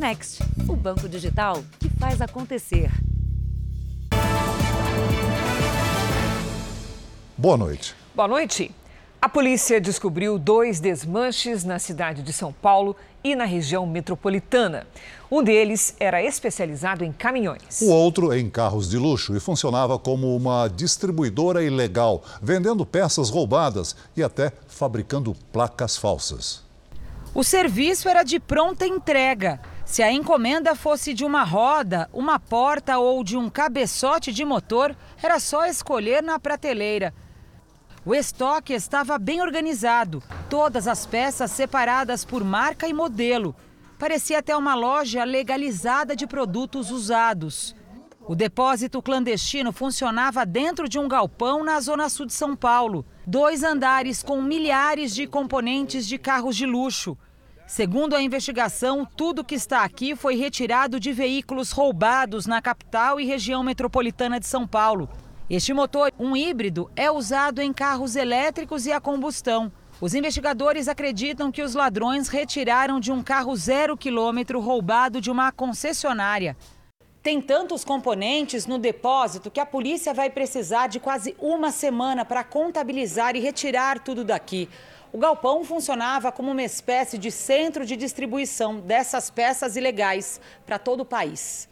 Next, o banco digital que faz acontecer. Boa noite. Boa noite. A polícia descobriu dois desmanches na cidade de São Paulo e na região metropolitana. Um deles era especializado em caminhões. O outro em carros de luxo e funcionava como uma distribuidora ilegal, vendendo peças roubadas e até fabricando placas falsas. O serviço era de pronta entrega. Se a encomenda fosse de uma roda, uma porta ou de um cabeçote de motor, era só escolher na prateleira. O estoque estava bem organizado, todas as peças separadas por marca e modelo. Parecia até uma loja legalizada de produtos usados. O depósito clandestino funcionava dentro de um galpão na zona sul de São Paulo. Dois andares com milhares de componentes de carros de luxo. Segundo a investigação, tudo que está aqui foi retirado de veículos roubados na capital e região metropolitana de São Paulo. Este motor, um híbrido, é usado em carros elétricos e a combustão. Os investigadores acreditam que os ladrões retiraram de um carro zero quilômetro roubado de uma concessionária. Tem tantos componentes no depósito que a polícia vai precisar de quase uma semana para contabilizar e retirar tudo daqui. O galpão funcionava como uma espécie de centro de distribuição dessas peças ilegais para todo o país.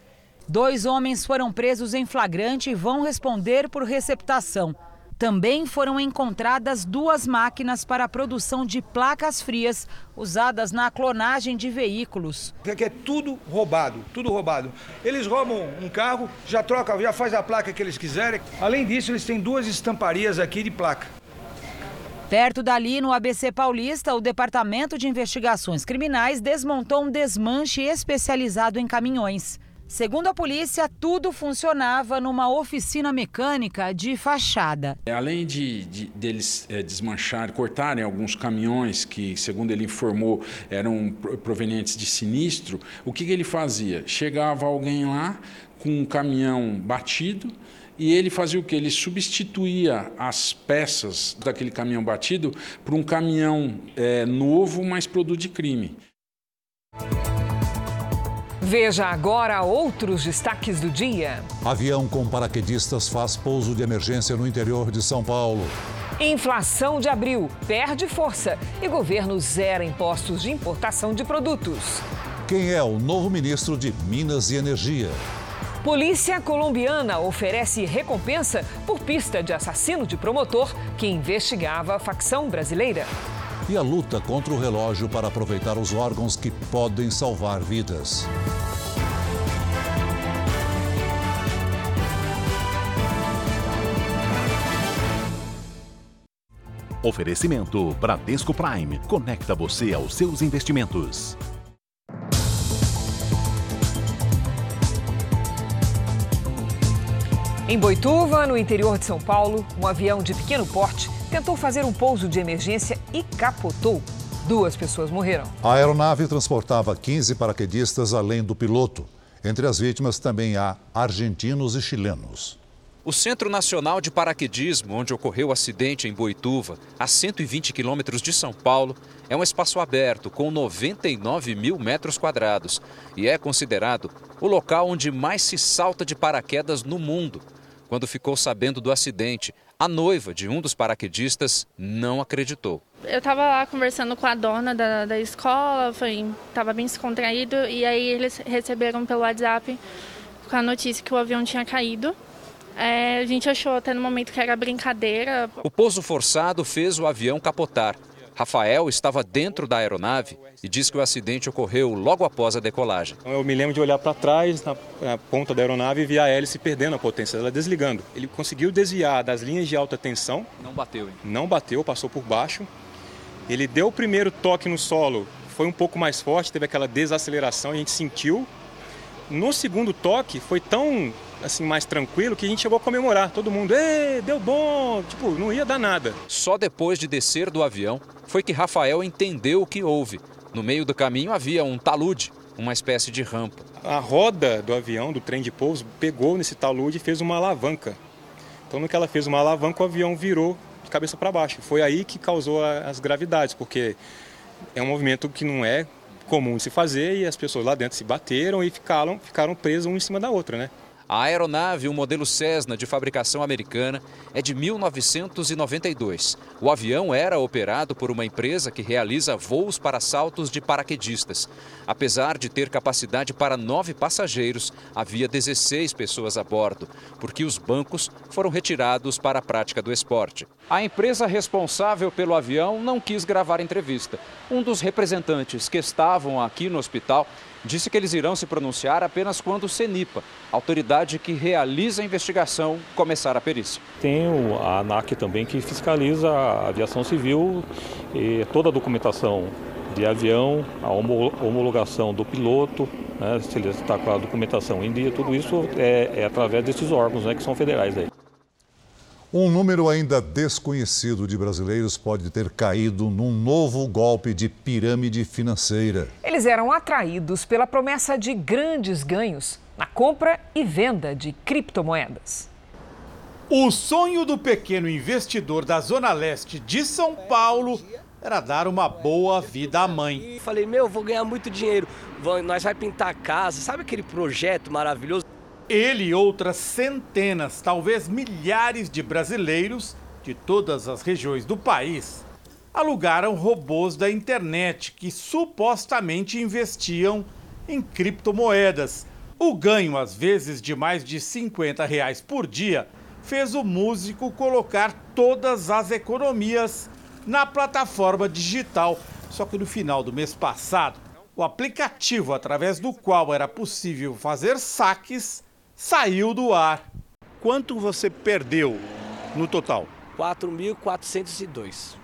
Dois homens foram presos em flagrante e vão responder por receptação. Também foram encontradas duas máquinas para a produção de placas frias usadas na clonagem de veículos. Que é tudo roubado, tudo roubado. Eles roubam um carro, já troca, já faz a placa que eles quiserem. Além disso, eles têm duas estamparias aqui de placa. Perto dali, no ABC Paulista, o Departamento de Investigações Criminais desmontou um desmanche especializado em caminhões. Segundo a polícia, tudo funcionava numa oficina mecânica de fachada. Além de, de deles é, desmanchar, cortarem alguns caminhões que, segundo ele informou, eram provenientes de sinistro, o que, que ele fazia? Chegava alguém lá com um caminhão batido e ele fazia o que? Ele substituía as peças daquele caminhão batido por um caminhão é, novo, mas produto de crime. Veja agora outros destaques do dia. Avião com paraquedistas faz pouso de emergência no interior de São Paulo. Inflação de abril perde força e governo zera impostos de importação de produtos. Quem é o novo ministro de Minas e Energia? Polícia colombiana oferece recompensa por pista de assassino de promotor que investigava a facção brasileira. E a luta contra o relógio para aproveitar os órgãos que podem salvar vidas. Oferecimento Bradesco Prime. Conecta você aos seus investimentos. Em Boituva, no interior de São Paulo, um avião de pequeno porte tentou fazer um pouso de emergência e capotou. Duas pessoas morreram. A aeronave transportava 15 paraquedistas além do piloto. Entre as vítimas também há argentinos e chilenos. O Centro Nacional de Paraquedismo, onde ocorreu o acidente em Boituva, a 120 quilômetros de São Paulo, é um espaço aberto com 99 mil metros quadrados e é considerado o local onde mais se salta de paraquedas no mundo. Quando ficou sabendo do acidente, a noiva de um dos paraquedistas não acreditou. Eu estava lá conversando com a dona da, da escola, estava bem descontraído, e aí eles receberam pelo WhatsApp com a notícia que o avião tinha caído. É, a gente achou até no momento que era brincadeira. O pouso forçado fez o avião capotar. Rafael estava dentro da aeronave e diz que o acidente ocorreu logo após a decolagem. Eu me lembro de olhar para trás, na, na, ponta da aeronave, e ver a hélice perdendo a potência, ela desligando. Ele conseguiu desviar das linhas de alta tensão. Não bateu, hein? Não bateu, passou por baixo. Ele deu o primeiro toque no solo, foi um pouco mais forte, teve aquela desaceleração, a gente sentiu. No segundo toque, foi tão assim mais tranquilo que a gente chegou a comemorar. Todo mundo, Ê, deu bom, tipo, não ia dar nada. Só depois de descer do avião foi que Rafael entendeu o que houve. No meio do caminho havia um talude, uma espécie de rampa. A roda do avião, do trem de pouso, pegou nesse talude e fez uma alavanca. Então, no que ela fez uma alavanca, o avião virou de cabeça para baixo. Foi aí que causou as gravidades, porque é um movimento que não é comum de se fazer e as pessoas lá dentro se bateram e ficaram, ficaram presas um em cima da outra, né? A aeronave, um modelo Cessna de fabricação americana, é de 1992. O avião era operado por uma empresa que realiza voos para saltos de paraquedistas. Apesar de ter capacidade para nove passageiros, havia 16 pessoas a bordo, porque os bancos foram retirados para a prática do esporte. A empresa responsável pelo avião não quis gravar entrevista. Um dos representantes que estavam aqui no hospital disse que eles irão se pronunciar apenas quando o CENIPA, autoridade que realiza a investigação, começar a perícia. Tem a ANAC também que fiscaliza a aviação civil e toda a documentação de avião, a homologação do piloto, né, se ele está com a documentação em dia, tudo isso é, é através desses órgãos né, que são federais. Aí. Um número ainda desconhecido de brasileiros pode ter caído num novo golpe de pirâmide financeira. Eles eram atraídos pela promessa de grandes ganhos na compra e venda de criptomoedas. O sonho do pequeno investidor da Zona Leste de São Paulo era dar uma boa vida à mãe. Falei, meu, vou ganhar muito dinheiro, nós vai pintar a casa, sabe aquele projeto maravilhoso? Ele e outras centenas, talvez milhares de brasileiros de todas as regiões do país alugaram robôs da internet que supostamente investiam em criptomoedas. O ganho, às vezes de mais de 50 reais por dia, fez o músico colocar todas as economias na plataforma digital. Só que no final do mês passado, o aplicativo através do qual era possível fazer saques saiu do ar. Quanto você perdeu no total? 4.402.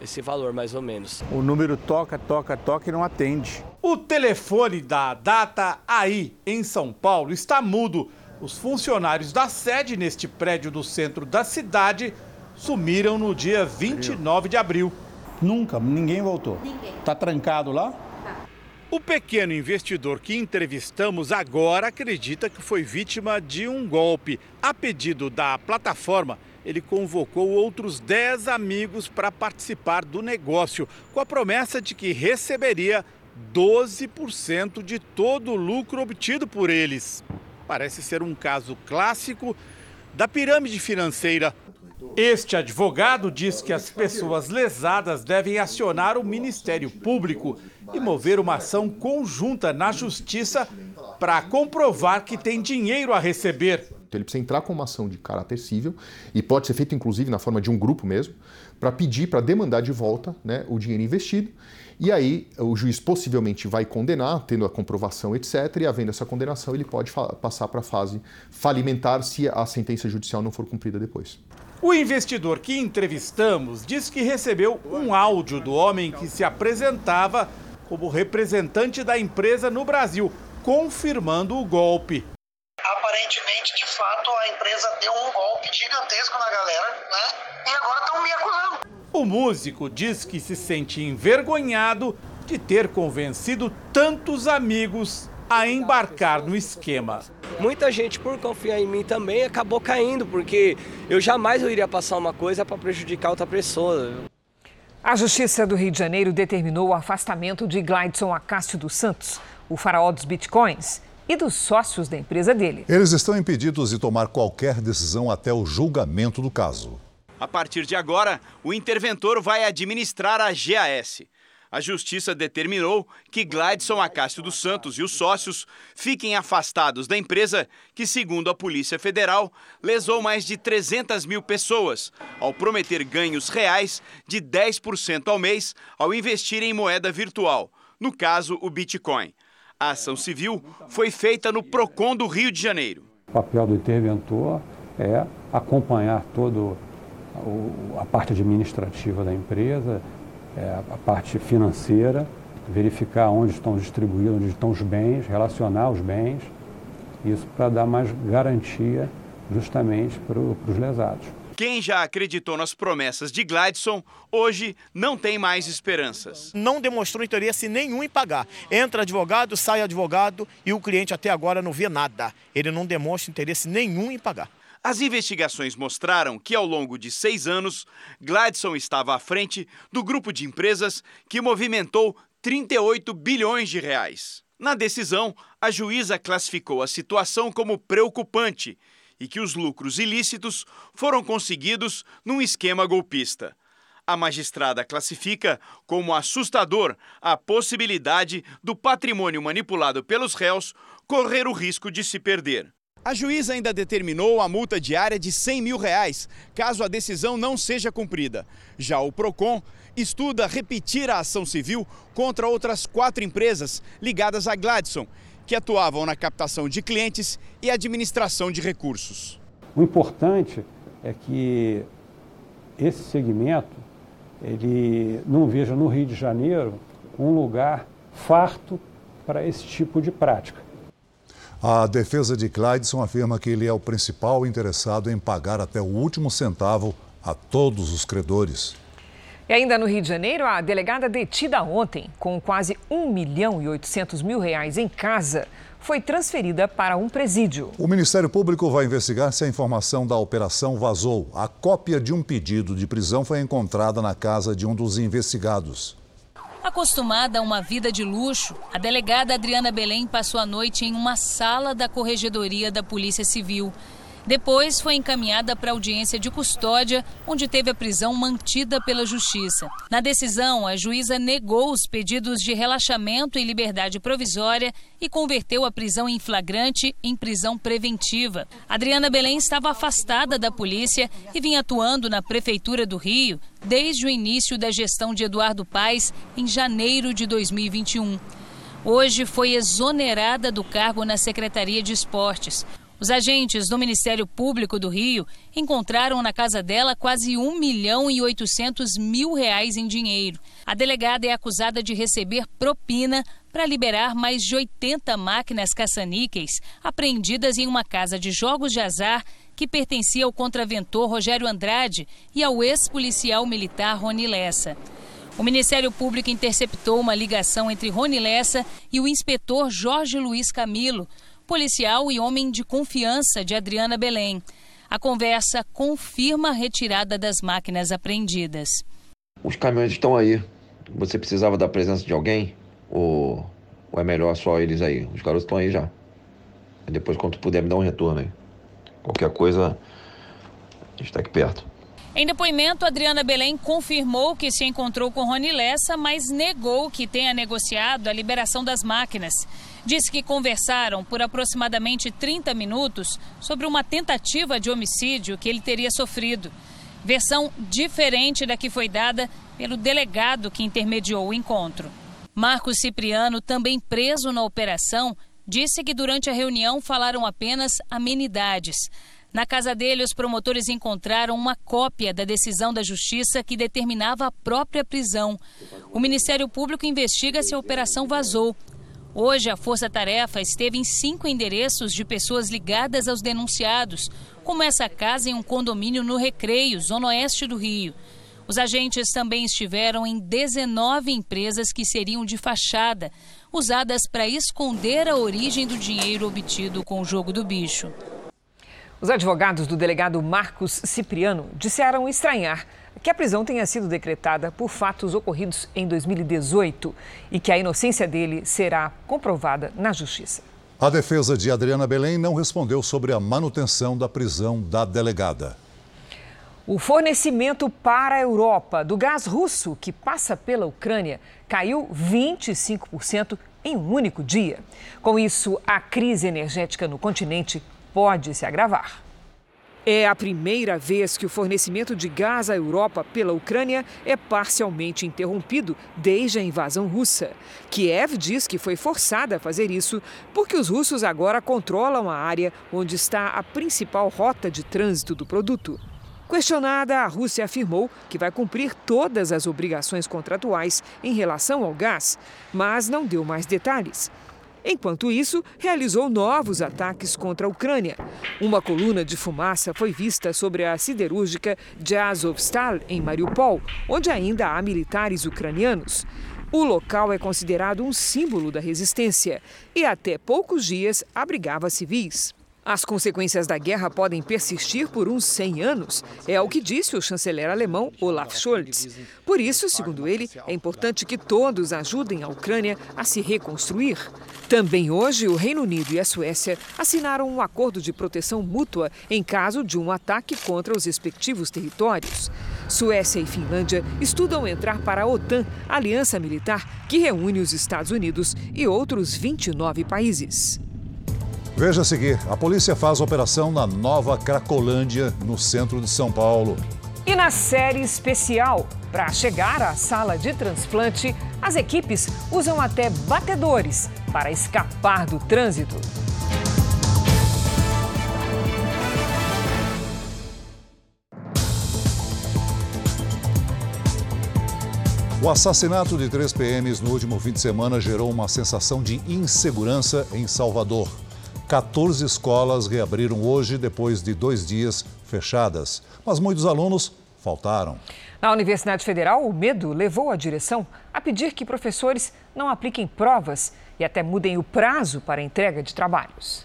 Esse valor, mais ou menos. O número toca, toca, toca e não atende. O telefone da Data AI em São Paulo está mudo. Os funcionários da sede neste prédio do centro da cidade sumiram no dia 29 de abril. Nunca, ninguém voltou. Ninguém. Tá trancado lá? O pequeno investidor que entrevistamos agora acredita que foi vítima de um golpe. A pedido da plataforma, ele convocou outros 10 amigos para participar do negócio, com a promessa de que receberia 12% de todo o lucro obtido por eles. Parece ser um caso clássico da pirâmide financeira. Este advogado diz que as pessoas lesadas devem acionar o Ministério Público e mover uma ação conjunta na Justiça para comprovar que tem dinheiro a receber. Então ele precisa entrar com uma ação de caráter civil e pode ser feito inclusive na forma de um grupo mesmo, para pedir, para demandar de volta né, o dinheiro investido. E aí o juiz possivelmente vai condenar, tendo a comprovação, etc. E havendo essa condenação, ele pode passar para a fase falimentar se a sentença judicial não for cumprida depois. O investidor que entrevistamos diz que recebeu um áudio do homem que se apresentava como representante da empresa no Brasil, confirmando o golpe. Aparentemente, de fato, a empresa deu um golpe gigantesco na galera, né? E agora estão me acusando. O músico diz que se sente envergonhado de ter convencido tantos amigos a embarcar no esquema. Muita gente, por confiar em mim também, acabou caindo, porque eu jamais eu iria passar uma coisa para prejudicar outra pessoa. A Justiça do Rio de Janeiro determinou o afastamento de Glidson Acácio dos Santos, o faraó dos bitcoins, e dos sócios da empresa dele. Eles estão impedidos de tomar qualquer decisão até o julgamento do caso. A partir de agora, o interventor vai administrar a GAS. A justiça determinou que Gladson Acácio dos Santos e os sócios fiquem afastados da empresa que, segundo a Polícia Federal, lesou mais de 300 mil pessoas ao prometer ganhos reais de 10% ao mês ao investir em moeda virtual, no caso, o Bitcoin. A ação civil foi feita no PROCON do Rio de Janeiro. O papel do interventor é acompanhar toda a parte administrativa da empresa, é, a parte financeira, verificar onde estão distribuídos, onde estão os bens, relacionar os bens, isso para dar mais garantia justamente para os lesados. Quem já acreditou nas promessas de Gladson, hoje não tem mais esperanças. Não demonstrou interesse nenhum em pagar. Entra advogado, sai advogado e o cliente até agora não vê nada. Ele não demonstra interesse nenhum em pagar. As investigações mostraram que, ao longo de seis anos, Gladson estava à frente do grupo de empresas que movimentou 38 bilhões de reais. Na decisão, a juíza classificou a situação como preocupante e que os lucros ilícitos foram conseguidos num esquema golpista. A magistrada classifica como assustador a possibilidade do patrimônio manipulado pelos réus correr o risco de se perder. A juíza ainda determinou a multa diária de 100 mil reais, caso a decisão não seja cumprida. Já o PROCON estuda repetir a ação civil contra outras quatro empresas ligadas à Gladson, que atuavam na captação de clientes e administração de recursos. O importante é que esse segmento ele não veja no Rio de Janeiro um lugar farto para esse tipo de prática. A defesa de Clydson afirma que ele é o principal interessado em pagar até o último centavo a todos os credores. E ainda no Rio de Janeiro, a delegada detida ontem, com quase 1 milhão e 800 mil reais em casa, foi transferida para um presídio. O Ministério Público vai investigar se a informação da operação vazou. A cópia de um pedido de prisão foi encontrada na casa de um dos investigados. Acostumada a uma vida de luxo, a delegada Adriana Belém passou a noite em uma sala da Corregedoria da Polícia Civil. Depois foi encaminhada para audiência de custódia, onde teve a prisão mantida pela Justiça. Na decisão, a juíza negou os pedidos de relaxamento e liberdade provisória e converteu a prisão em flagrante em prisão preventiva. Adriana Belém estava afastada da polícia e vinha atuando na Prefeitura do Rio desde o início da gestão de Eduardo Paes em janeiro de 2021. Hoje foi exonerada do cargo na Secretaria de Esportes. Os agentes do Ministério Público do Rio encontraram na casa dela quase 1 milhão e 800 mil reais em dinheiro. A delegada é acusada de receber propina para liberar mais de 80 máquinas caça-níqueis apreendidas em uma casa de jogos de azar que pertencia ao contraventor Rogério Andrade e ao ex-policial militar Rony Lessa. O Ministério Público interceptou uma ligação entre Rony Lessa e o inspetor Jorge Luiz Camilo, policial e homem de confiança de Adriana Belém. A conversa confirma a retirada das máquinas apreendidas. Os caminhões estão aí. Você precisava da presença de alguém? Ou, ou é melhor só eles aí? Os garotos estão aí já. Depois, quando puder, me dá um retorno aí. Qualquer coisa, a gente está aqui perto. Em depoimento, Adriana Belém confirmou que se encontrou com Rony Lessa, mas negou que tenha negociado a liberação das máquinas. Disse que conversaram por aproximadamente 30 minutos sobre uma tentativa de homicídio que ele teria sofrido. Versão diferente da que foi dada pelo delegado que intermediou o encontro. Marcos Cipriano, também preso na operação, disse que durante a reunião falaram apenas amenidades. Na casa dele, os promotores encontraram uma cópia da decisão da Justiça que determinava a própria prisão. O Ministério Público investiga se a operação vazou. Hoje, a Força Tarefa esteve em cinco endereços de pessoas ligadas aos denunciados, como essa casa em um condomínio no Recreio, zona oeste do Rio. Os agentes também estiveram em 19 empresas que seriam de fachada, usadas para esconder a origem do dinheiro obtido com o jogo do bicho. Os advogados do delegado Marcos Cipriano disseram estranhar que a prisão tenha sido decretada por fatos ocorridos em 2018 e que a inocência dele será comprovada na justiça. A defesa de Adriana Belém não respondeu sobre a manutenção da prisão da delegada. O fornecimento para a Europa do gás russo que passa pela Ucrânia caiu 25% em um único dia. Com isso, a crise energética no continente pode se agravar. É a primeira vez que o fornecimento de gás à Europa pela Ucrânia é parcialmente interrompido desde a invasão russa. Kiev diz que foi forçada a fazer isso porque os russos agora controlam a área onde está a principal rota de trânsito do produto. Questionada, a Rússia afirmou que vai cumprir todas as obrigações contratuais em relação ao gás, mas não deu mais detalhes. Enquanto isso, realizou novos ataques contra a Ucrânia. Uma coluna de fumaça foi vista sobre a siderúrgica de em Mariupol, onde ainda há militares ucranianos. O local é considerado um símbolo da resistência e até poucos dias abrigava civis. As consequências da guerra podem persistir por uns 100 anos, é o que disse o chanceler alemão Olaf Scholz. Por isso, segundo ele, é importante que todos ajudem a Ucrânia a se reconstruir. Também hoje, o Reino Unido e a Suécia assinaram um acordo de proteção mútua em caso de um ataque contra os respectivos territórios. Suécia e Finlândia estudam entrar para a OTAN, aliança militar que reúne os Estados Unidos e outros 29 países. Veja a seguir: a polícia faz operação na Nova Cracolândia, no centro de São Paulo. E na série especial, para chegar à sala de transplante, as equipes usam até batedores para escapar do trânsito. O assassinato de três PMs no último fim de semana gerou uma sensação de insegurança em Salvador. 14 escolas reabriram hoje depois de dois dias fechadas, mas muitos alunos faltaram. Na Universidade Federal, o medo levou a direção a pedir que professores não apliquem provas e até mudem o prazo para a entrega de trabalhos.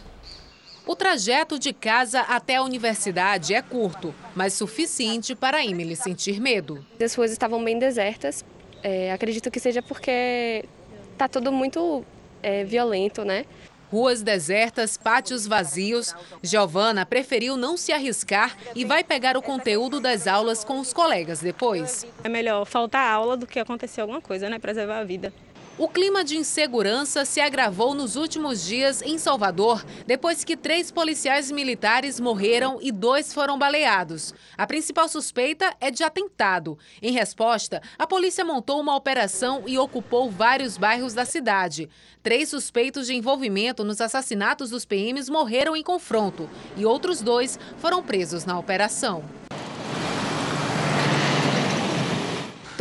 O trajeto de casa até a universidade é curto, mas suficiente para Emily sentir medo. As ruas estavam bem desertas. É, acredito que seja porque está tudo muito é, violento, né? Ruas desertas, pátios vazios. Giovana preferiu não se arriscar e vai pegar o conteúdo das aulas com os colegas depois. É melhor faltar aula do que acontecer alguma coisa, né? Preservar a vida. O clima de insegurança se agravou nos últimos dias em Salvador, depois que três policiais militares morreram e dois foram baleados. A principal suspeita é de atentado. Em resposta, a polícia montou uma operação e ocupou vários bairros da cidade. Três suspeitos de envolvimento nos assassinatos dos PMs morreram em confronto e outros dois foram presos na operação.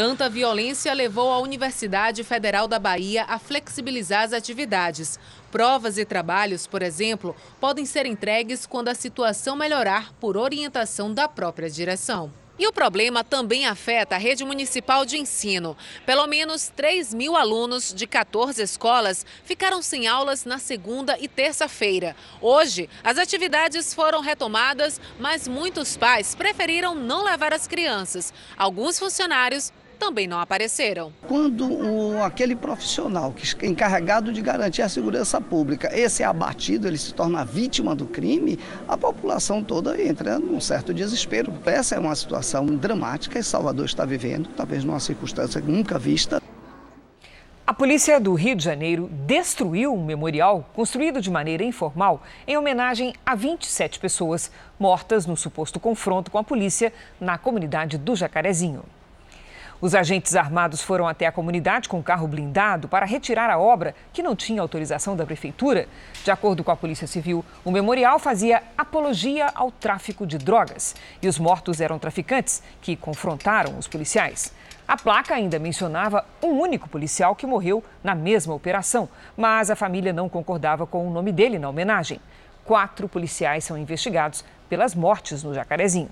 Tanta violência levou a Universidade Federal da Bahia a flexibilizar as atividades. Provas e trabalhos, por exemplo, podem ser entregues quando a situação melhorar por orientação da própria direção. E o problema também afeta a rede municipal de ensino. Pelo menos 3 mil alunos de 14 escolas ficaram sem aulas na segunda e terça-feira. Hoje, as atividades foram retomadas, mas muitos pais preferiram não levar as crianças. Alguns funcionários também não apareceram. Quando o, aquele profissional que é encarregado de garantir a segurança pública, esse é abatido, ele se torna vítima do crime, a população toda entra num certo desespero. Essa é uma situação dramática que Salvador está vivendo, talvez numa circunstância nunca vista. A polícia do Rio de Janeiro destruiu um memorial construído de maneira informal em homenagem a 27 pessoas mortas no suposto confronto com a polícia na comunidade do Jacarezinho. Os agentes armados foram até a comunidade com carro blindado para retirar a obra que não tinha autorização da prefeitura. De acordo com a Polícia Civil, o memorial fazia apologia ao tráfico de drogas e os mortos eram traficantes que confrontaram os policiais. A placa ainda mencionava um único policial que morreu na mesma operação, mas a família não concordava com o nome dele na homenagem. Quatro policiais são investigados pelas mortes no Jacarezinho.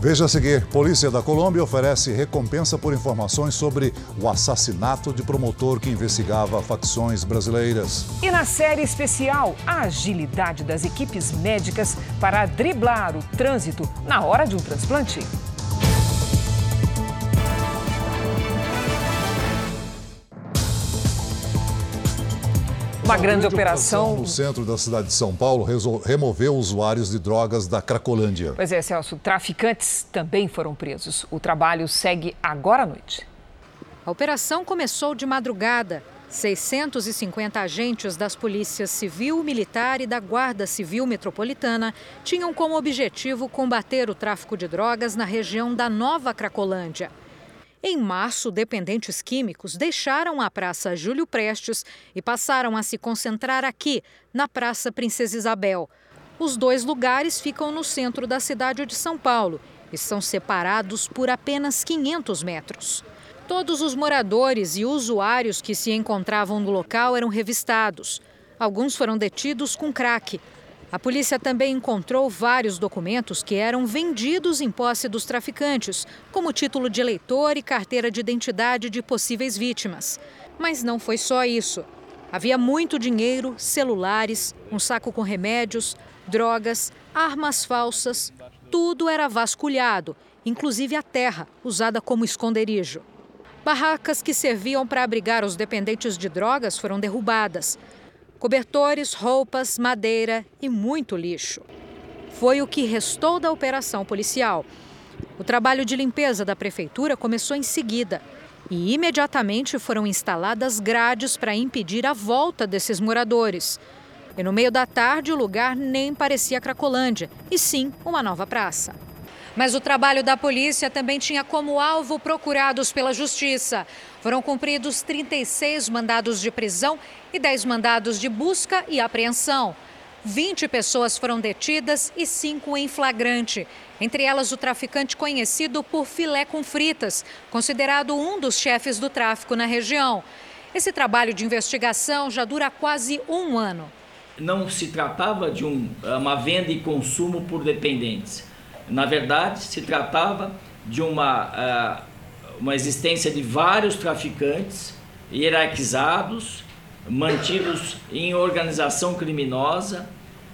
Veja a seguir: Polícia da Colômbia oferece recompensa por informações sobre o assassinato de promotor que investigava facções brasileiras. E na série especial, a agilidade das equipes médicas para driblar o trânsito na hora de um transplante. Uma grande operação. No centro da cidade de São Paulo, removeu usuários de drogas da Cracolândia. Pois é, Celso, traficantes também foram presos. O trabalho segue agora à noite. A operação começou de madrugada. 650 agentes das polícias civil, militar e da Guarda Civil Metropolitana tinham como objetivo combater o tráfico de drogas na região da Nova Cracolândia. Em março, dependentes químicos deixaram a Praça Júlio Prestes e passaram a se concentrar aqui, na Praça Princesa Isabel. Os dois lugares ficam no centro da cidade de São Paulo e são separados por apenas 500 metros. Todos os moradores e usuários que se encontravam no local eram revistados. Alguns foram detidos com crack, a polícia também encontrou vários documentos que eram vendidos em posse dos traficantes, como título de eleitor e carteira de identidade de possíveis vítimas. Mas não foi só isso. Havia muito dinheiro, celulares, um saco com remédios, drogas, armas falsas. Tudo era vasculhado, inclusive a terra, usada como esconderijo. Barracas que serviam para abrigar os dependentes de drogas foram derrubadas. Cobertores, roupas, madeira e muito lixo. Foi o que restou da operação policial. O trabalho de limpeza da prefeitura começou em seguida e imediatamente foram instaladas grades para impedir a volta desses moradores. E no meio da tarde, o lugar nem parecia Cracolândia, e sim uma nova praça. Mas o trabalho da polícia também tinha como alvo procurados pela justiça. Foram cumpridos 36 mandados de prisão e 10 mandados de busca e apreensão. 20 pessoas foram detidas e 5 em flagrante. Entre elas, o traficante conhecido por filé com fritas, considerado um dos chefes do tráfico na região. Esse trabalho de investigação já dura quase um ano. Não se tratava de um, uma venda e consumo por dependentes na verdade, se tratava de uma, uh, uma existência de vários traficantes hierarquizados, mantidos em organização criminosa,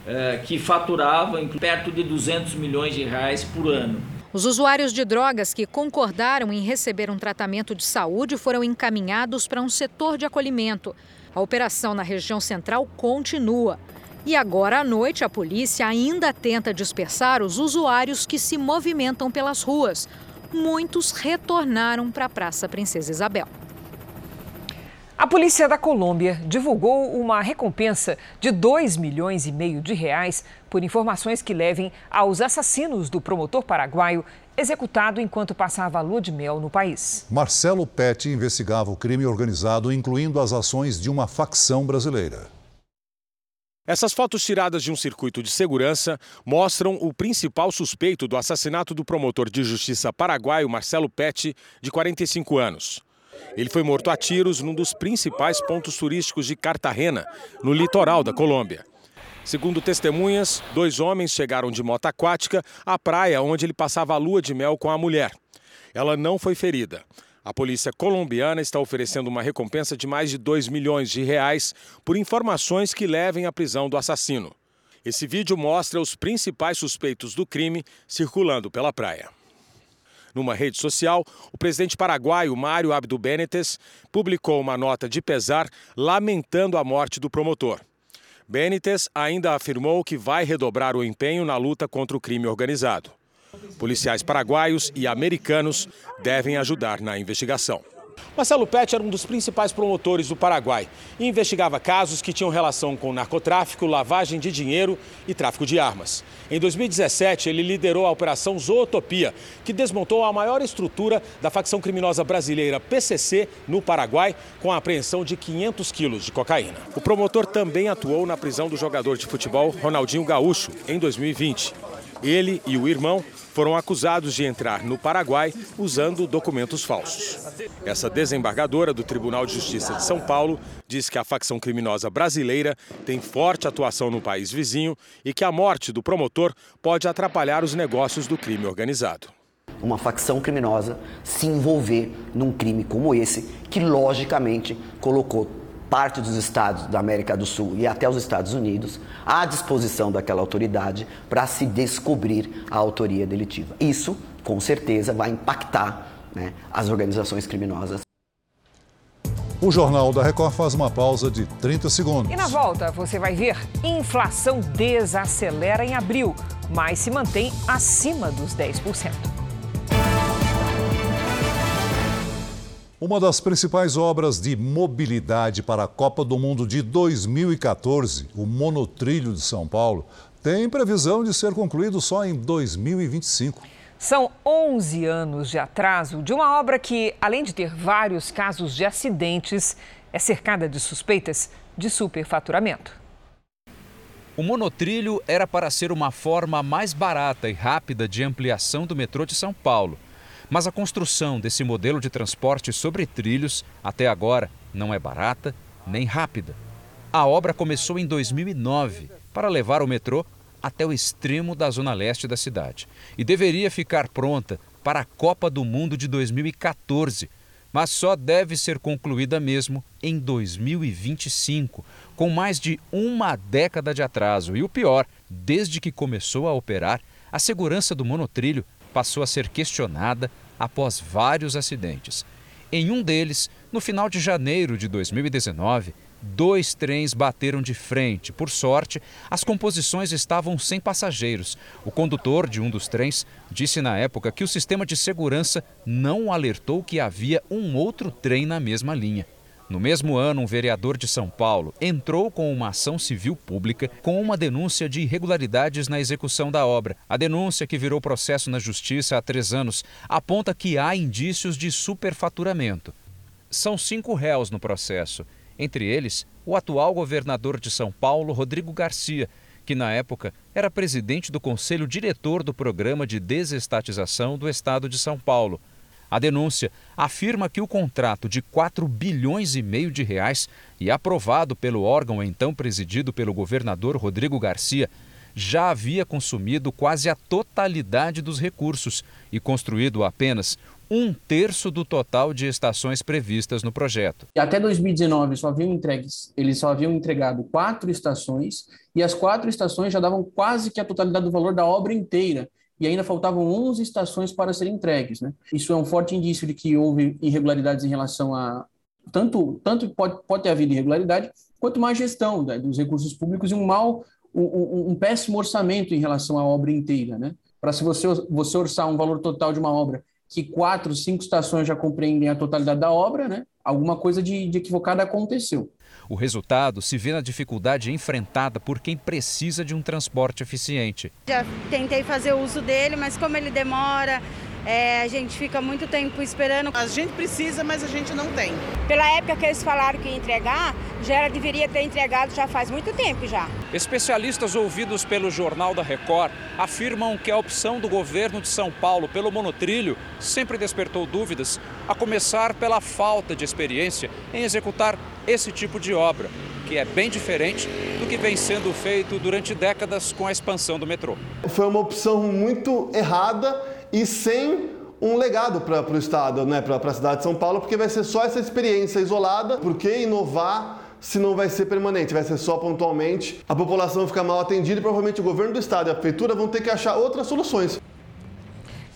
uh, que faturavam perto de 200 milhões de reais por ano. Os usuários de drogas que concordaram em receber um tratamento de saúde foram encaminhados para um setor de acolhimento. A operação na região central continua. E agora à noite, a polícia ainda tenta dispersar os usuários que se movimentam pelas ruas. Muitos retornaram para a Praça Princesa Isabel. A polícia da Colômbia divulgou uma recompensa de 2 milhões e meio de reais por informações que levem aos assassinos do promotor paraguaio executado enquanto passava a lua de mel no país. Marcelo Pet investigava o crime organizado, incluindo as ações de uma facção brasileira. Essas fotos tiradas de um circuito de segurança mostram o principal suspeito do assassinato do promotor de justiça paraguaio Marcelo Pet, de 45 anos. Ele foi morto a tiros num dos principais pontos turísticos de Cartagena, no litoral da Colômbia. Segundo testemunhas, dois homens chegaram de moto aquática à praia onde ele passava a lua de mel com a mulher. Ela não foi ferida. A polícia colombiana está oferecendo uma recompensa de mais de 2 milhões de reais por informações que levem à prisão do assassino. Esse vídeo mostra os principais suspeitos do crime circulando pela praia. Numa rede social, o presidente paraguaio Mário Abdo Benítez publicou uma nota de pesar lamentando a morte do promotor. Benítez ainda afirmou que vai redobrar o empenho na luta contra o crime organizado. Policiais paraguaios e americanos devem ajudar na investigação. Marcelo Pet era um dos principais promotores do Paraguai e investigava casos que tinham relação com narcotráfico, lavagem de dinheiro e tráfico de armas. Em 2017, ele liderou a Operação Zootopia, que desmontou a maior estrutura da facção criminosa brasileira PCC no Paraguai, com a apreensão de 500 quilos de cocaína. O promotor também atuou na prisão do jogador de futebol Ronaldinho Gaúcho em 2020. Ele e o irmão foram acusados de entrar no Paraguai usando documentos falsos. Essa desembargadora do Tribunal de Justiça de São Paulo diz que a facção criminosa brasileira tem forte atuação no país vizinho e que a morte do promotor pode atrapalhar os negócios do crime organizado. Uma facção criminosa se envolver num crime como esse, que logicamente colocou parte dos estados da América do Sul e até os Estados Unidos à disposição daquela autoridade para se descobrir a autoria delitiva. Isso, com certeza, vai impactar né, as organizações criminosas. O Jornal da Record faz uma pausa de 30 segundos. E na volta você vai ver: inflação desacelera em abril, mas se mantém acima dos 10%. Uma das principais obras de mobilidade para a Copa do Mundo de 2014, o Monotrilho de São Paulo, tem previsão de ser concluído só em 2025. São 11 anos de atraso de uma obra que, além de ter vários casos de acidentes, é cercada de suspeitas de superfaturamento. O monotrilho era para ser uma forma mais barata e rápida de ampliação do metrô de São Paulo. Mas a construção desse modelo de transporte sobre trilhos, até agora, não é barata nem rápida. A obra começou em 2009 para levar o metrô até o extremo da zona leste da cidade e deveria ficar pronta para a Copa do Mundo de 2014, mas só deve ser concluída mesmo em 2025, com mais de uma década de atraso. E o pior, desde que começou a operar, a segurança do monotrilho passou a ser questionada após vários acidentes. Em um deles, no final de janeiro de 2019, dois trens bateram de frente. Por sorte, as composições estavam sem passageiros. O condutor de um dos trens disse na época que o sistema de segurança não alertou que havia um outro trem na mesma linha. No mesmo ano, um vereador de São Paulo entrou com uma ação civil pública com uma denúncia de irregularidades na execução da obra. A denúncia, que virou processo na justiça há três anos, aponta que há indícios de superfaturamento. São cinco réus no processo entre eles o atual governador de São Paulo, Rodrigo Garcia, que na época era presidente do conselho diretor do programa de desestatização do estado de São Paulo. A denúncia afirma que o contrato de 4 bilhões e meio de reais e aprovado pelo órgão então presidido pelo governador Rodrigo Garcia já havia consumido quase a totalidade dos recursos e construído apenas um terço do total de estações previstas no projeto. Até 2019 só haviam entregues, eles só haviam entregado quatro estações e as quatro estações já davam quase que a totalidade do valor da obra inteira e ainda faltavam 11 estações para serem entregues. Né? Isso é um forte indício de que houve irregularidades em relação a tanto tanto pode, pode ter havido irregularidade quanto má gestão né, dos recursos públicos e um mal um, um, um péssimo orçamento em relação à obra inteira, né? Para se você você orçar um valor total de uma obra que quatro, cinco estações já compreendem a totalidade da obra, né? Alguma coisa de, de equivocada aconteceu. O resultado se vê na dificuldade enfrentada por quem precisa de um transporte eficiente. Já tentei fazer uso dele, mas como ele demora, é, a gente fica muito tempo esperando. A gente precisa, mas a gente não tem. Pela época que eles falaram que ia entregar, já era, deveria ter entregado já faz muito tempo já. Especialistas ouvidos pelo Jornal da Record afirmam que a opção do governo de São Paulo pelo monotrilho sempre despertou dúvidas, a começar pela falta de experiência em executar esse tipo de obra, que é bem diferente do que vem sendo feito durante décadas com a expansão do metrô. Foi uma opção muito errada e sem um legado para o Estado, né, para a cidade de São Paulo, porque vai ser só essa experiência isolada, porque inovar se não vai ser permanente, vai ser só pontualmente. A população fica mal atendida e provavelmente o governo do Estado e a Prefeitura vão ter que achar outras soluções.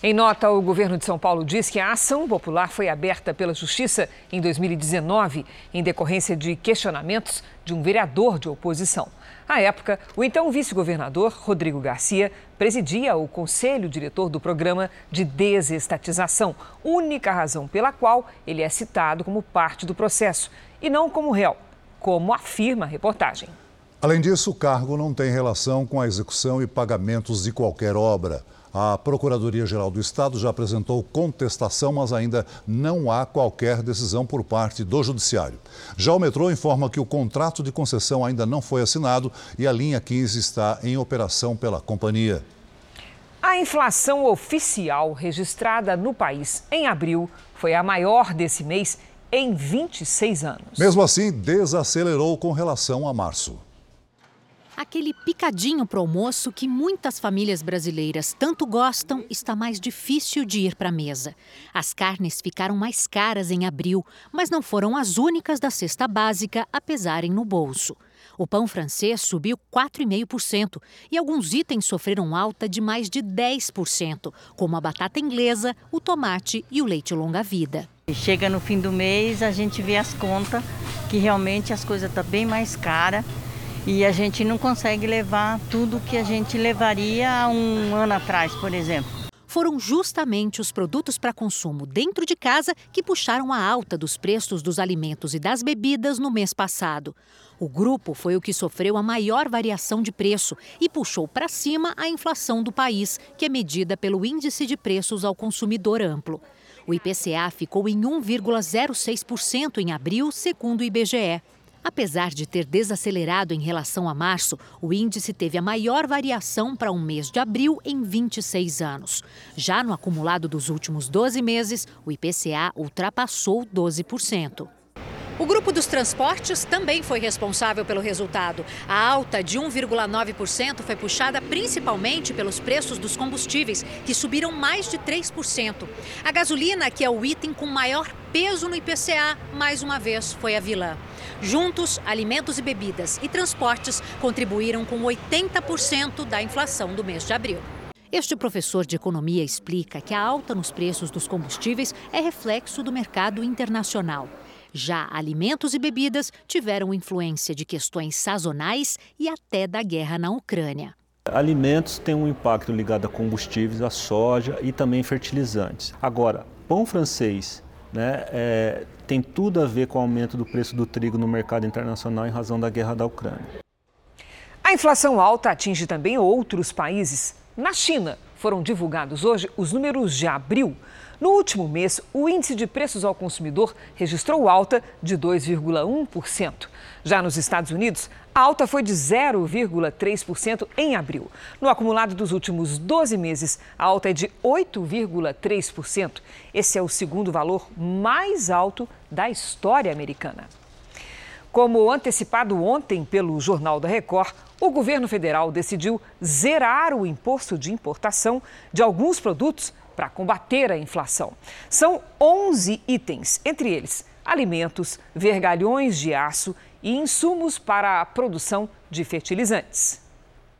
Em nota, o governo de São Paulo diz que a ação popular foi aberta pela Justiça em 2019, em decorrência de questionamentos de um vereador de oposição. À época, o então vice-governador Rodrigo Garcia presidia o conselho diretor do programa de desestatização, única razão pela qual ele é citado como parte do processo e não como réu, como afirma a reportagem. Além disso, o cargo não tem relação com a execução e pagamentos de qualquer obra. A Procuradoria-Geral do Estado já apresentou contestação, mas ainda não há qualquer decisão por parte do Judiciário. Já o metrô informa que o contrato de concessão ainda não foi assinado e a linha 15 está em operação pela companhia. A inflação oficial registrada no país em abril foi a maior desse mês em 26 anos. Mesmo assim, desacelerou com relação a março. Aquele picadinho para almoço que muitas famílias brasileiras tanto gostam está mais difícil de ir para a mesa. As carnes ficaram mais caras em abril, mas não foram as únicas da cesta básica a pesarem no bolso. O pão francês subiu 4,5% e alguns itens sofreram alta de mais de 10%, como a batata inglesa, o tomate e o leite longa-vida. Chega no fim do mês, a gente vê as contas que realmente as coisas estão tá bem mais caras e a gente não consegue levar tudo que a gente levaria há um ano atrás, por exemplo. Foram justamente os produtos para consumo dentro de casa que puxaram a alta dos preços dos alimentos e das bebidas no mês passado. O grupo foi o que sofreu a maior variação de preço e puxou para cima a inflação do país, que é medida pelo Índice de Preços ao Consumidor Amplo. O IPCA ficou em 1,06% em abril, segundo o IBGE. Apesar de ter desacelerado em relação a março, o índice teve a maior variação para um mês de abril em 26 anos. Já no acumulado dos últimos 12 meses, o IPCA ultrapassou 12%. O grupo dos transportes também foi responsável pelo resultado. A alta de 1,9% foi puxada principalmente pelos preços dos combustíveis, que subiram mais de 3%. A gasolina, que é o item com maior peso no IPCA, mais uma vez foi a vilã. Juntos, alimentos e bebidas e transportes contribuíram com 80% da inflação do mês de abril. Este professor de economia explica que a alta nos preços dos combustíveis é reflexo do mercado internacional. Já alimentos e bebidas tiveram influência de questões sazonais e até da guerra na Ucrânia. Alimentos têm um impacto ligado a combustíveis, a soja e também fertilizantes. Agora, pão francês né, é, tem tudo a ver com o aumento do preço do trigo no mercado internacional em razão da guerra da Ucrânia. A inflação alta atinge também outros países. Na China, foram divulgados hoje os números de abril. No último mês, o índice de preços ao consumidor registrou alta de 2,1%. Já nos Estados Unidos, a alta foi de 0,3% em abril. No acumulado dos últimos 12 meses, a alta é de 8,3%. Esse é o segundo valor mais alto da história americana. Como antecipado ontem pelo Jornal da Record, o governo federal decidiu zerar o imposto de importação de alguns produtos para combater a inflação. São 11 itens, entre eles alimentos, vergalhões de aço e insumos para a produção de fertilizantes.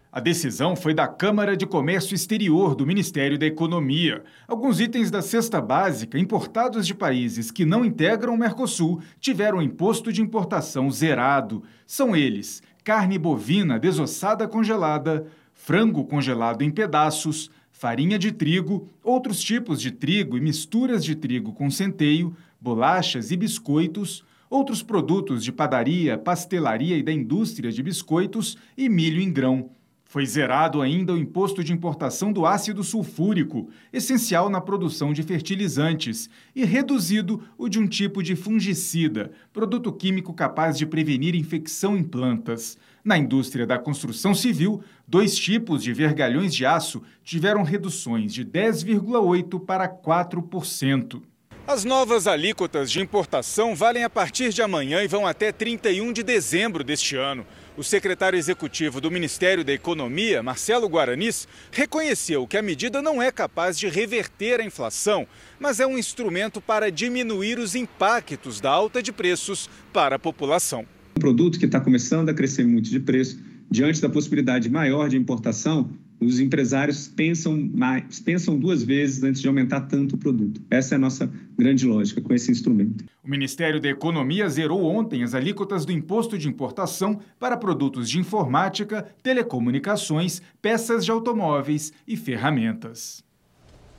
A decisão foi da Câmara de Comércio Exterior do Ministério da Economia. Alguns itens da cesta básica importados de países que não integram o Mercosul tiveram imposto de importação zerado. São eles: carne bovina desossada congelada, frango congelado em pedaços, farinha de trigo, outros tipos de trigo e misturas de trigo com centeio, bolachas e biscoitos, outros produtos de padaria, pastelaria e da indústria de biscoitos e milho em grão. Foi zerado ainda o imposto de importação do ácido sulfúrico, essencial na produção de fertilizantes, e reduzido o de um tipo de fungicida, produto químico capaz de prevenir infecção em plantas. Na indústria da construção civil, dois tipos de vergalhões de aço tiveram reduções de 10,8% para 4%. As novas alíquotas de importação valem a partir de amanhã e vão até 31 de dezembro deste ano. O secretário executivo do Ministério da Economia, Marcelo Guaranis, reconheceu que a medida não é capaz de reverter a inflação, mas é um instrumento para diminuir os impactos da alta de preços para a população. Um produto que está começando a crescer muito de preço, diante da possibilidade maior de importação, os empresários pensam, mais, pensam duas vezes antes de aumentar tanto o produto. Essa é a nossa grande lógica com esse instrumento. O Ministério da Economia zerou ontem as alíquotas do imposto de importação para produtos de informática, telecomunicações, peças de automóveis e ferramentas.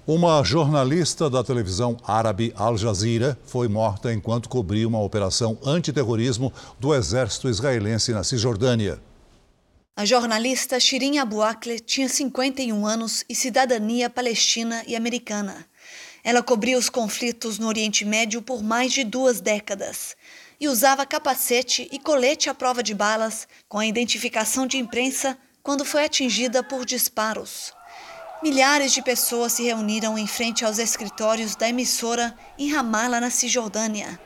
Uma jornalista da televisão árabe Al Jazeera foi morta enquanto cobria uma operação antiterrorismo do exército israelense na Cisjordânia. A jornalista Shirin Abu Akleh tinha 51 anos e cidadania palestina e americana. Ela cobria os conflitos no Oriente Médio por mais de duas décadas e usava capacete e colete à prova de balas com a identificação de imprensa quando foi atingida por disparos. Milhares de pessoas se reuniram em frente aos escritórios da emissora em Ramallah, na Cisjordânia.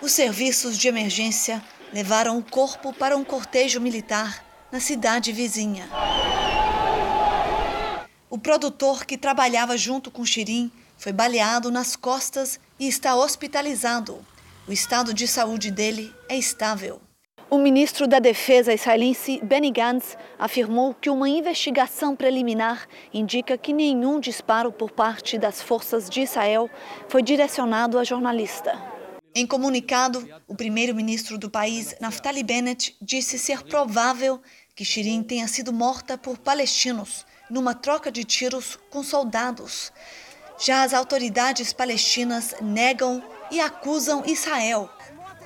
Os serviços de emergência levaram o corpo para um cortejo militar na cidade vizinha. O produtor que trabalhava junto com Shirin foi baleado nas costas e está hospitalizado. O estado de saúde dele é estável. O ministro da Defesa israelense Benny Gantz afirmou que uma investigação preliminar indica que nenhum disparo por parte das forças de Israel foi direcionado à jornalista. Em comunicado, o primeiro-ministro do país, Naftali Bennett, disse ser provável que Shirin tenha sido morta por palestinos numa troca de tiros com soldados. Já as autoridades palestinas negam e acusam Israel.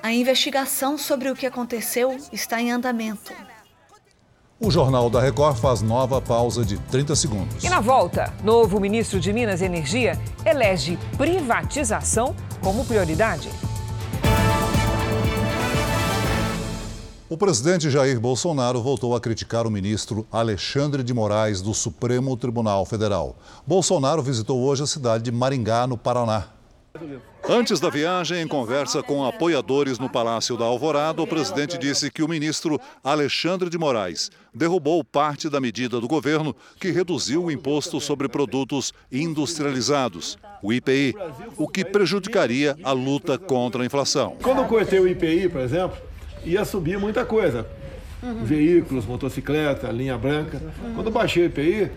A investigação sobre o que aconteceu está em andamento. O Jornal da Record faz nova pausa de 30 segundos. E na volta, novo ministro de Minas e Energia elege privatização como prioridade. O presidente Jair Bolsonaro voltou a criticar o ministro Alexandre de Moraes do Supremo Tribunal Federal. Bolsonaro visitou hoje a cidade de Maringá, no Paraná. Antes da viagem, em conversa com apoiadores no Palácio da Alvorada, o presidente disse que o ministro Alexandre de Moraes derrubou parte da medida do governo que reduziu o imposto sobre produtos industrializados, o IPI, o que prejudicaria a luta contra a inflação. Quando eu cortei o IPI, por exemplo, ia subir muita coisa. Uhum. Veículos, motocicleta, linha branca. Uhum. Quando eu baixei o IPI,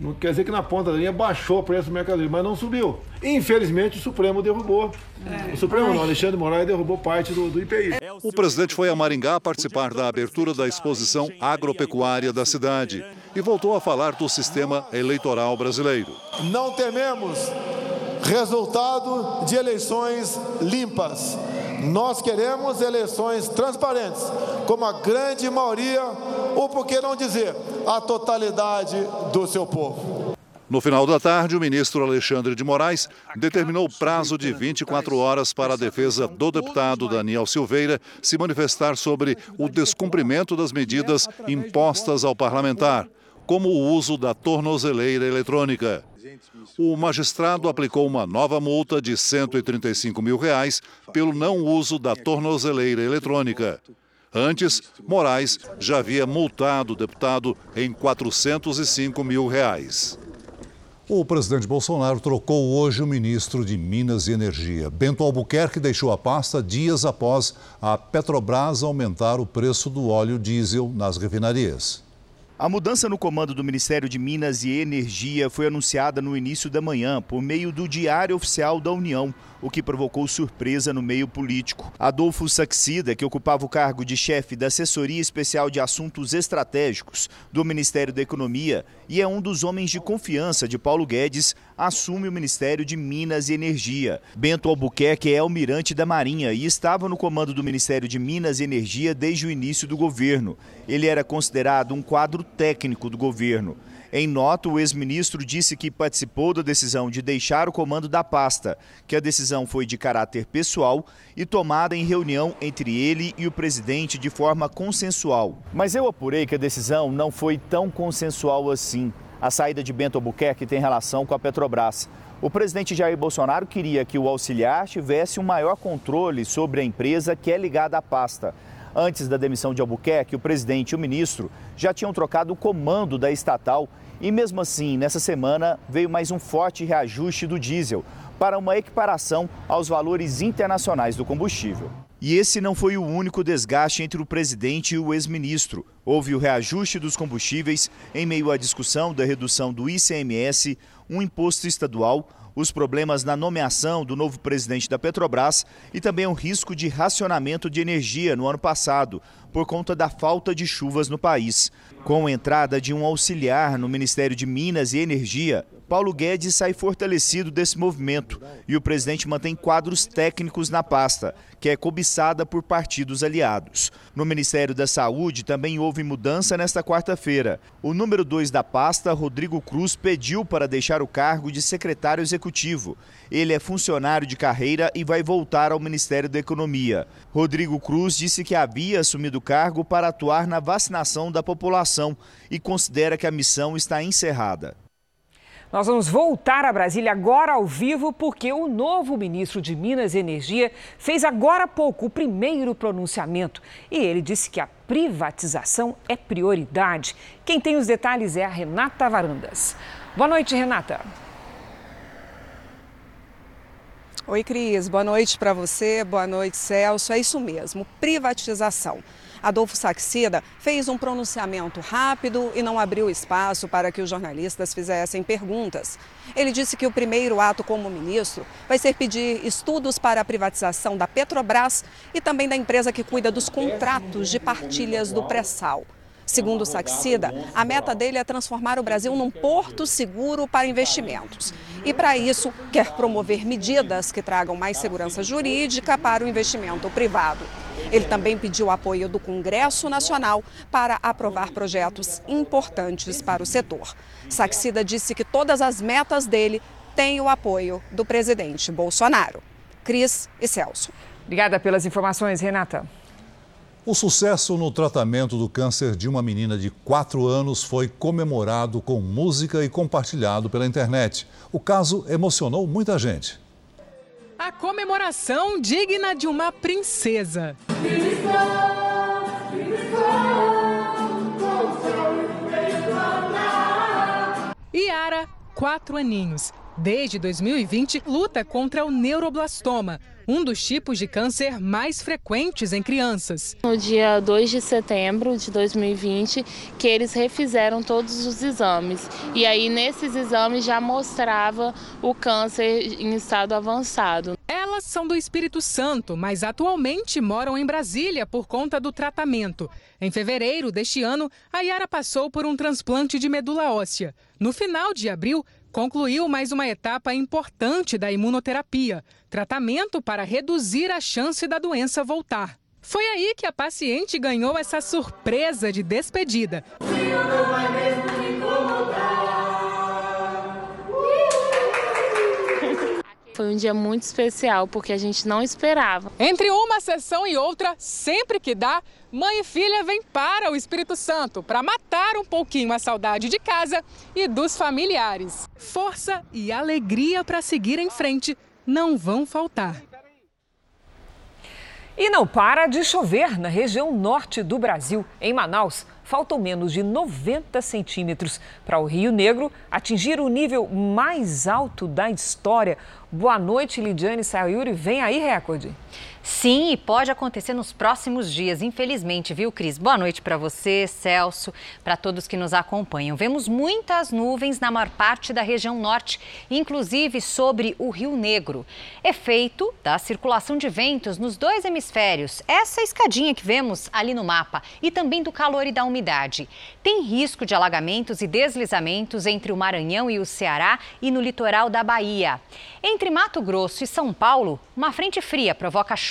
não quer dizer que na ponta da linha baixou o preço do mercadoria, mas não subiu. Infelizmente, o Supremo derrubou. É. O Supremo não, Alexandre de Moraes derrubou parte do, do IPI. O presidente foi a Maringá participar da abertura da exposição agropecuária da cidade e voltou a falar do sistema eleitoral brasileiro. Não tememos resultado de eleições limpas. Nós queremos eleições transparentes, como a grande maioria, ou por que não dizer, a totalidade do seu povo. No final da tarde, o ministro Alexandre de Moraes determinou prazo de 24 horas para a defesa do deputado Daniel Silveira se manifestar sobre o descumprimento das medidas impostas ao parlamentar, como o uso da tornozeleira eletrônica. O magistrado aplicou uma nova multa de 135 mil reais pelo não uso da tornozeleira eletrônica. Antes, Moraes já havia multado o deputado em 405 mil reais. O presidente Bolsonaro trocou hoje o ministro de Minas e Energia. Bento Albuquerque deixou a pasta dias após a Petrobras aumentar o preço do óleo diesel nas refinarias. A mudança no comando do Ministério de Minas e Energia foi anunciada no início da manhã por meio do Diário Oficial da União, o que provocou surpresa no meio político. Adolfo Saxida, que ocupava o cargo de chefe da Assessoria Especial de Assuntos Estratégicos do Ministério da Economia e é um dos homens de confiança de Paulo Guedes, assume o Ministério de Minas e Energia. Bento Albuquerque é almirante da Marinha e estava no comando do Ministério de Minas e Energia desde o início do governo. Ele era considerado um quadro técnico do governo. Em nota, o ex-ministro disse que participou da decisão de deixar o comando da pasta, que a decisão foi de caráter pessoal e tomada em reunião entre ele e o presidente de forma consensual. Mas eu apurei que a decisão não foi tão consensual assim. A saída de Bento Albuquerque tem relação com a Petrobras. O presidente Jair Bolsonaro queria que o auxiliar tivesse um maior controle sobre a empresa que é ligada à pasta. Antes da demissão de Albuquerque, o presidente e o ministro já tinham trocado o comando da estatal e, mesmo assim, nessa semana veio mais um forte reajuste do diesel para uma equiparação aos valores internacionais do combustível. E esse não foi o único desgaste entre o presidente e o ex-ministro. Houve o reajuste dos combustíveis em meio à discussão da redução do ICMS, um imposto estadual os problemas na nomeação do novo presidente da Petrobras e também o risco de racionamento de energia no ano passado, por conta da falta de chuvas no país. Com a entrada de um auxiliar no Ministério de Minas e Energia, Paulo Guedes sai fortalecido desse movimento e o presidente mantém quadros técnicos na pasta, que é cobiçada por partidos aliados. No Ministério da Saúde também houve mudança nesta quarta-feira. O número 2 da pasta, Rodrigo Cruz, pediu para deixar o cargo de secretário executivo. Ele é funcionário de carreira e vai voltar ao Ministério da Economia. Rodrigo Cruz disse que havia assumido o cargo para atuar na vacinação da população e considera que a missão está encerrada. Nós vamos voltar a Brasília agora ao vivo, porque o novo ministro de Minas e Energia fez agora há pouco o primeiro pronunciamento. E ele disse que a privatização é prioridade. Quem tem os detalhes é a Renata Varandas. Boa noite, Renata. Oi, Cris. Boa noite para você. Boa noite, Celso. É isso mesmo, privatização. Adolfo Saxida fez um pronunciamento rápido e não abriu espaço para que os jornalistas fizessem perguntas. Ele disse que o primeiro ato como ministro vai ser pedir estudos para a privatização da Petrobras e também da empresa que cuida dos contratos de partilhas do pré-sal. Segundo Saxida, a meta dele é transformar o Brasil num porto seguro para investimentos. E para isso, quer promover medidas que tragam mais segurança jurídica para o investimento privado. Ele também pediu apoio do Congresso Nacional para aprovar projetos importantes para o setor. Saxida disse que todas as metas dele têm o apoio do presidente Bolsonaro. Cris e Celso. Obrigada pelas informações, Renata. O sucesso no tratamento do câncer de uma menina de 4 anos foi comemorado com música e compartilhado pela internet. O caso emocionou muita gente. A comemoração digna de uma princesa. Yara, quatro aninhos. Desde 2020, luta contra o neuroblastoma, um dos tipos de câncer mais frequentes em crianças. No dia 2 de setembro de 2020, que eles refizeram todos os exames. E aí, nesses exames, já mostrava o câncer em estado avançado. Elas são do Espírito Santo, mas atualmente moram em Brasília por conta do tratamento. Em fevereiro deste ano, a Yara passou por um transplante de medula óssea. No final de abril, concluiu mais uma etapa importante da imunoterapia, tratamento para reduzir a chance da doença voltar. Foi aí que a paciente ganhou essa surpresa de despedida. Foi um dia muito especial porque a gente não esperava. Entre uma sessão e outra, sempre que dá, mãe e filha vêm para o Espírito Santo para matar um pouquinho a saudade de casa e dos familiares. Força e alegria para seguir em frente não vão faltar. E não para de chover na região norte do Brasil. Em Manaus, faltam menos de 90 centímetros para o Rio Negro atingir o nível mais alto da história. Boa noite, Lidiane Sayuri. Vem aí, recorde. Sim, e pode acontecer nos próximos dias, infelizmente, viu, Cris? Boa noite para você, Celso, para todos que nos acompanham. Vemos muitas nuvens na maior parte da região norte, inclusive sobre o Rio Negro. Efeito da circulação de ventos nos dois hemisférios, essa escadinha que vemos ali no mapa, e também do calor e da umidade. Tem risco de alagamentos e deslizamentos entre o Maranhão e o Ceará e no litoral da Bahia. Entre Mato Grosso e São Paulo, uma frente fria provoca chuva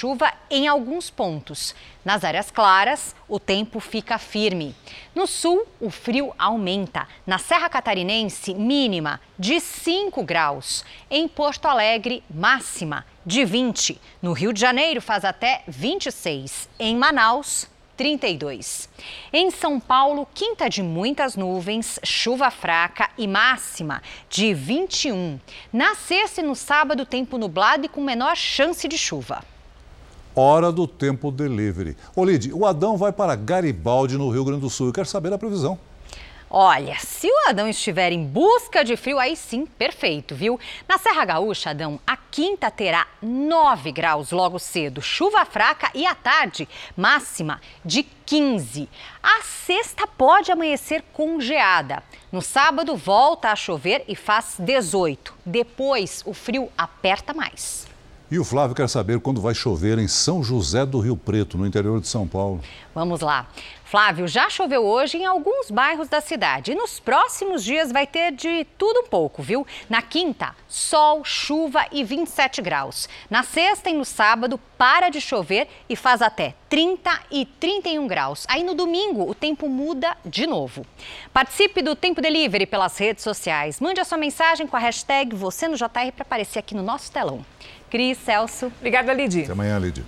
em alguns pontos. Nas áreas claras, o tempo fica firme. No sul, o frio aumenta. Na Serra Catarinense, mínima de 5 graus. Em Porto Alegre, máxima de 20. No Rio de Janeiro, faz até 26. Em Manaus, 32. Em São Paulo, quinta de muitas nuvens, chuva fraca e máxima de 21. Na sexta e no sábado, tempo nublado e com menor chance de chuva. Hora do tempo delivery. Olide, o Adão vai para Garibaldi, no Rio Grande do Sul. Eu quero saber a previsão. Olha, se o Adão estiver em busca de frio, aí sim, perfeito, viu? Na Serra Gaúcha, Adão, a quinta terá 9 graus logo cedo, chuva fraca e à tarde, máxima de 15. A sexta pode amanhecer congeada. No sábado, volta a chover e faz 18. Depois, o frio aperta mais. E o Flávio quer saber quando vai chover em São José do Rio Preto, no interior de São Paulo. Vamos lá. Flávio, já choveu hoje em alguns bairros da cidade e nos próximos dias vai ter de tudo um pouco, viu? Na quinta, sol, chuva e 27 graus. Na sexta e no sábado, para de chover e faz até 30 e 31 graus. Aí no domingo, o tempo muda de novo. Participe do Tempo Delivery pelas redes sociais. Mande a sua mensagem com a hashtag você no JR para aparecer aqui no nosso telão. Cris, Celso. Obrigada, Lidy. Até amanhã, Lidy.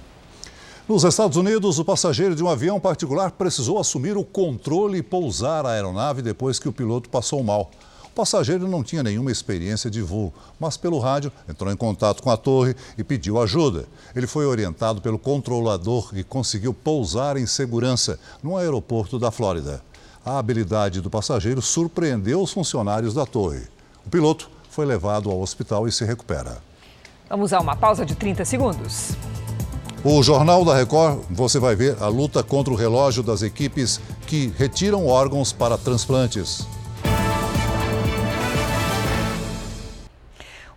Nos Estados Unidos, o passageiro de um avião particular precisou assumir o controle e pousar a aeronave depois que o piloto passou mal. O passageiro não tinha nenhuma experiência de voo, mas pelo rádio entrou em contato com a torre e pediu ajuda. Ele foi orientado pelo controlador e conseguiu pousar em segurança no aeroporto da Flórida. A habilidade do passageiro surpreendeu os funcionários da torre. O piloto foi levado ao hospital e se recupera. Vamos a uma pausa de 30 segundos. O Jornal da Record, você vai ver a luta contra o relógio das equipes que retiram órgãos para transplantes.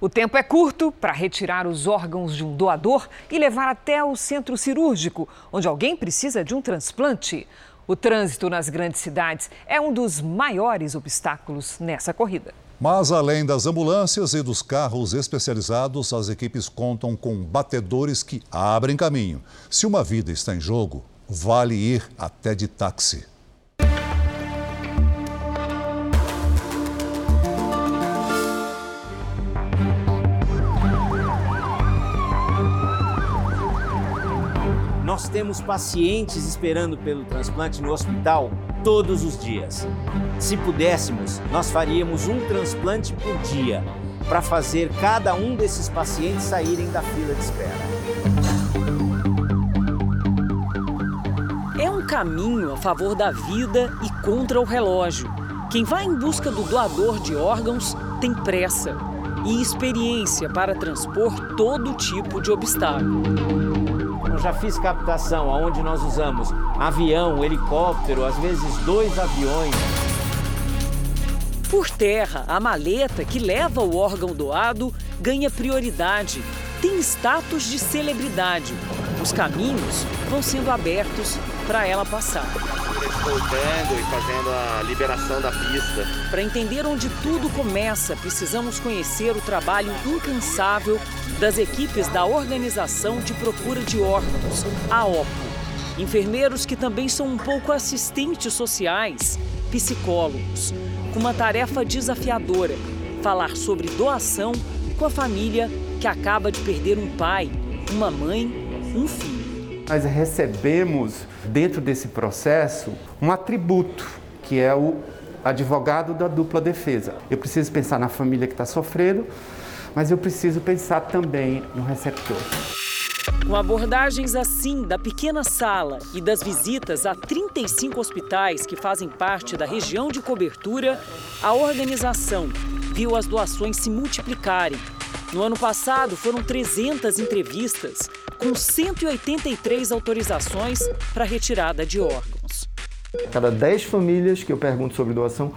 O tempo é curto para retirar os órgãos de um doador e levar até o centro cirúrgico, onde alguém precisa de um transplante. O trânsito nas grandes cidades é um dos maiores obstáculos nessa corrida. Mas além das ambulâncias e dos carros especializados, as equipes contam com batedores que abrem caminho. Se uma vida está em jogo, vale ir até de táxi. Nós temos pacientes esperando pelo transplante no hospital todos os dias. Se pudéssemos, nós faríamos um transplante por dia. para fazer cada um desses pacientes saírem da fila de espera. É um caminho a favor da vida e contra o relógio. Quem vai em busca do doador de órgãos tem pressa e experiência para transpor todo tipo de obstáculo. Já fiz captação onde nós usamos avião, helicóptero, às vezes dois aviões. Por terra, a maleta que leva o órgão doado ganha prioridade, tem status de celebridade. Os caminhos vão sendo abertos para ela passar. Voltando e fazendo a liberação da pista. Para entender onde tudo começa, precisamos conhecer o trabalho incansável das equipes da Organização de Procura de Órgãos, a OPO. Enfermeiros que também são um pouco assistentes sociais, psicólogos com uma tarefa desafiadora: falar sobre doação com a família que acaba de perder um pai, uma mãe, um filho. Nós recebemos dentro desse processo um atributo que é o advogado da dupla defesa. Eu preciso pensar na família que está sofrendo, mas eu preciso pensar também no receptor. Com abordagens assim da pequena sala e das visitas a 35 hospitais que fazem parte da região de cobertura, a organização viu as doações se multiplicarem. No ano passado, foram 300 entrevistas, com 183 autorizações para retirada de órgãos. Cada 10 famílias que eu pergunto sobre doação,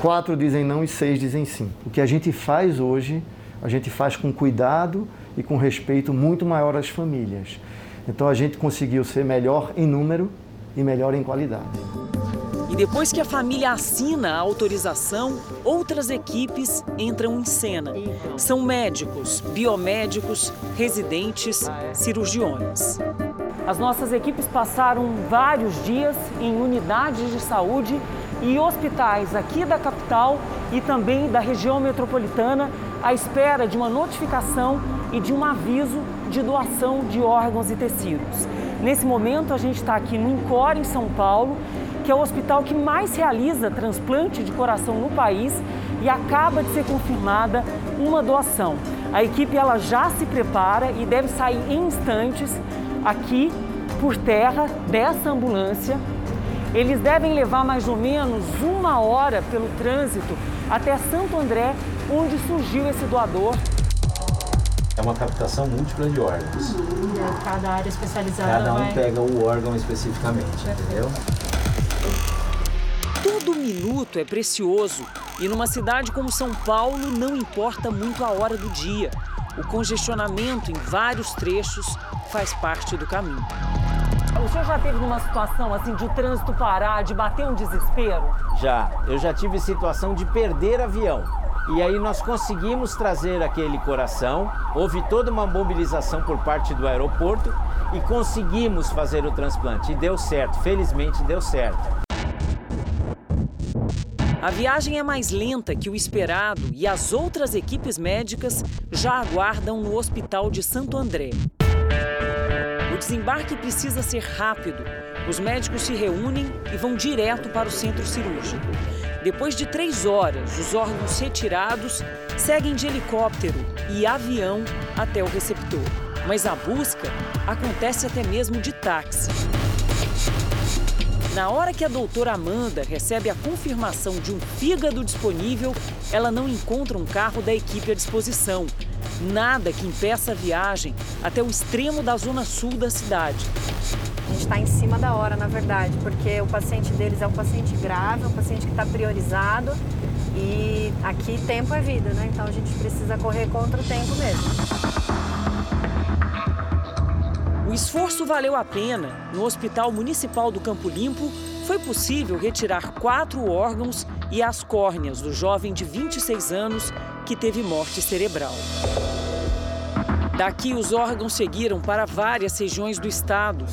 quatro dizem não e seis dizem sim. O que a gente faz hoje, a gente faz com cuidado e com respeito muito maior às famílias. Então a gente conseguiu ser melhor em número e melhor em qualidade. E depois que a família assina a autorização, outras equipes entram em cena. São médicos, biomédicos, residentes, cirurgiões. As nossas equipes passaram vários dias em unidades de saúde e hospitais aqui da capital e também da região metropolitana à espera de uma notificação e de um aviso de doação de órgãos e tecidos. Nesse momento, a gente está aqui no Encore, em São Paulo, que é o hospital que mais realiza transplante de coração no país e acaba de ser confirmada uma doação. A equipe ela já se prepara e deve sair em instantes aqui por terra dessa ambulância. Eles devem levar mais ou menos uma hora pelo trânsito até Santo André, onde surgiu esse doador. É uma captação múltipla de órgãos. É, cada área especializada Cada um vai... pega o órgão especificamente, entendeu? Todo minuto é precioso e numa cidade como São Paulo não importa muito a hora do dia. O congestionamento em vários trechos faz parte do caminho. O senhor já teve numa situação assim de o trânsito parar, de bater um desespero? Já, eu já tive situação de perder avião. E aí nós conseguimos trazer aquele coração, houve toda uma mobilização por parte do aeroporto e conseguimos fazer o transplante. E deu certo, felizmente deu certo. A viagem é mais lenta que o esperado e as outras equipes médicas já aguardam no Hospital de Santo André. O desembarque precisa ser rápido. Os médicos se reúnem e vão direto para o centro cirúrgico. Depois de três horas, os órgãos retirados seguem de helicóptero e avião até o receptor. Mas a busca acontece até mesmo de táxi. Na hora que a doutora Amanda recebe a confirmação de um fígado disponível, ela não encontra um carro da equipe à disposição. Nada que impeça a viagem até o extremo da zona sul da cidade. A gente está em cima da hora, na verdade, porque o paciente deles é um paciente grave, é um paciente que está priorizado e aqui tempo é vida, né? Então a gente precisa correr contra o tempo mesmo. O esforço valeu a pena. No Hospital Municipal do Campo Limpo, foi possível retirar quatro órgãos e as córneas do jovem de 26 anos que teve morte cerebral. Daqui, os órgãos seguiram para várias regiões do estado.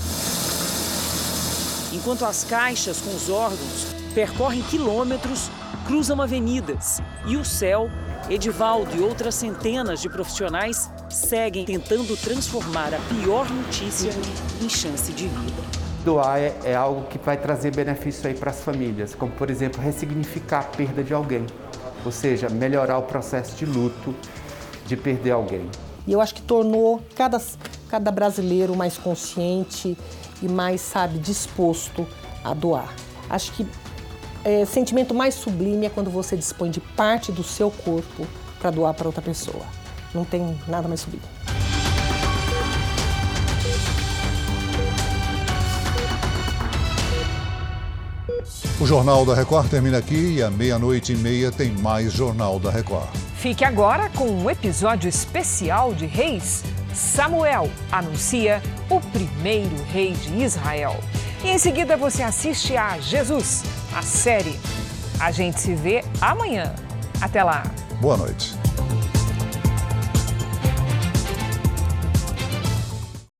Enquanto as caixas com os órgãos percorrem quilômetros, cruzam avenidas e o céu, Edivaldo e outras centenas de profissionais seguem tentando transformar a pior notícia em chance de vida. Doar é, é algo que vai trazer benefício aí para as famílias, como por exemplo ressignificar a perda de alguém. ou seja, melhorar o processo de luto de perder alguém. E eu acho que tornou cada, cada brasileiro mais consciente e mais, sabe, disposto a doar. Acho que é, sentimento mais sublime é quando você dispõe de parte do seu corpo para doar para outra pessoa. Não tem nada mais sublime. O Jornal da Record termina aqui e à meia-noite e meia tem mais Jornal da Record. Fique agora com um episódio especial de Reis. Samuel anuncia o primeiro rei de Israel. E em seguida você assiste a Jesus, a série. A gente se vê amanhã. Até lá. Boa noite.